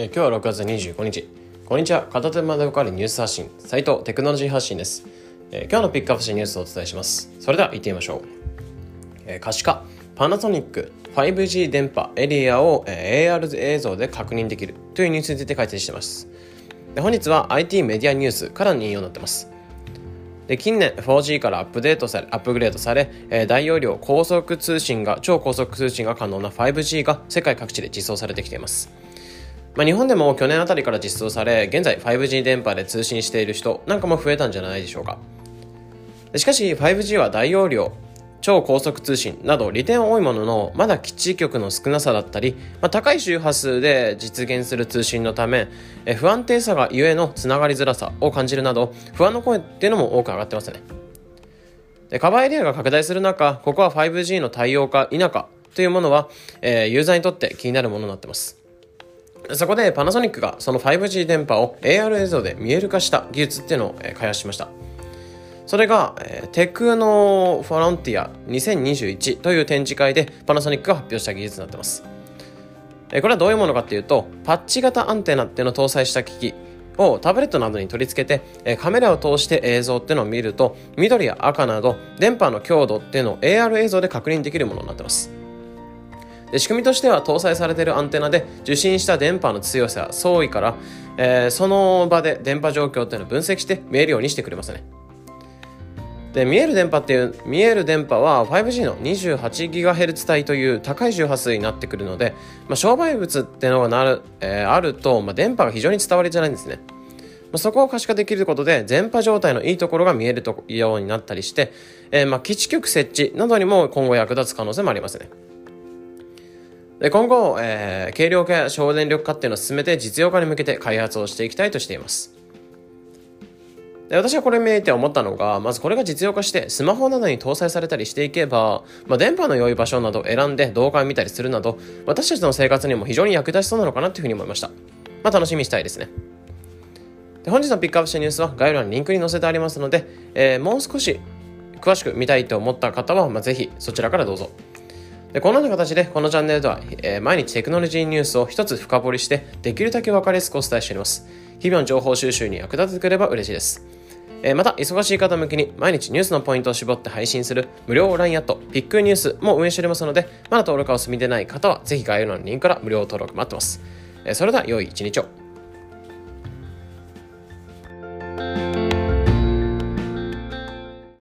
え今日は6月25日。こんにちは。片手間でわかるニュース発信斉藤テクノロジー発信です、え今日のピックアップしたニュースをお伝えします。それでは行ってみましょう、え可視化。パナソニック 5G 電波エリアを、え AR 映像で確認できる。というニュースについて解説しています。で本日は IT メディアニュースからの引用になってます。で近年 4G からアップデートされアップグレードされ、えー、大容量高速通信が超高速通信が可能な 5G が世界各地で実装されてきています。まあ、日本でも去年あたりから実装され、現在 5G 電波で通信している人なんかも増えたんじゃないでしょうか。しかし 5G は大容量、超高速通信など利点は多いものの、まだ基地局の少なさだったり、まあ、高い周波数で実現する通信のため、え不安定さがゆえのつながりづらさを感じるなど、不安の声っていうのも多く上がってますね。でカバーエリアが拡大する中、ここは 5G の対応か否かというものは、えー、ユーザーにとって気になるものになってます。そこでパナソニックがその 5G 電波を AR 映像で見える化した技術っていうのを開発しました。それが、えテクノフォロンティア2021という展示会でパナソニックが発表した技術になってます。えこれはどういうものかっていうと、パッチ型アンテナっていうのを搭載した機器をタブレットなどに取り付けて、えカメラを通して映像っていうのを見ると、緑や赤など電波の強度っていうのを AR 映像で確認できるものになってます。で仕組みとしては搭載されているアンテナで受信した電波の強さ相違から、えー、その場で電波状況っていうのを分析して見えるようにしてくれますねで見える電波っていう見える電波は 5G の 28GHz 帯という高い周波数になってくるので、まあ、障害物っていうのがなる、えー、あると、まあ、電波が非常に伝わりづらいんですねまあ、そこを可視化できることで電波状態のいいところが見えるとようになったりして、えー、ま基地局設置などにも今後役立つ可能性もありますね。で今後、えー、軽量化や省電力化っていうのを進めて実用化に向けて開発をしていきたいとしています。で私はこれ見えて思ったのが、まずこれが実用化してスマホなどに搭載されたりしていけば、まあ、電波の良い場所などを選んで動画を見たりするなど、私たちの生活にも非常に役立ちそうなのかなというふうに思いました。まあ、楽しみにしたいですね。で本日のピックアップしたニュースは概要欄にリンクに載せてありますので、えー、もう少し詳しく見たいと思った方は、まあ、ぜひそちらからどうぞ。でこのような形でこのチャンネルでは、えー、毎日テクノロジーニュースを一つ深掘りしてできるだけ分かりやすくお伝えしております日々の情報収集に役立ててくれば嬉しいですえー、また、忙しい方向けに毎日ニュースのポイントを絞って配信する無料 LINE アット、ピックニュースも運営しておりますので、まだ登録がお済みでない方は、ぜひ概要欄のリンクから無料登録待ってます。えー、それでは、良い一日を。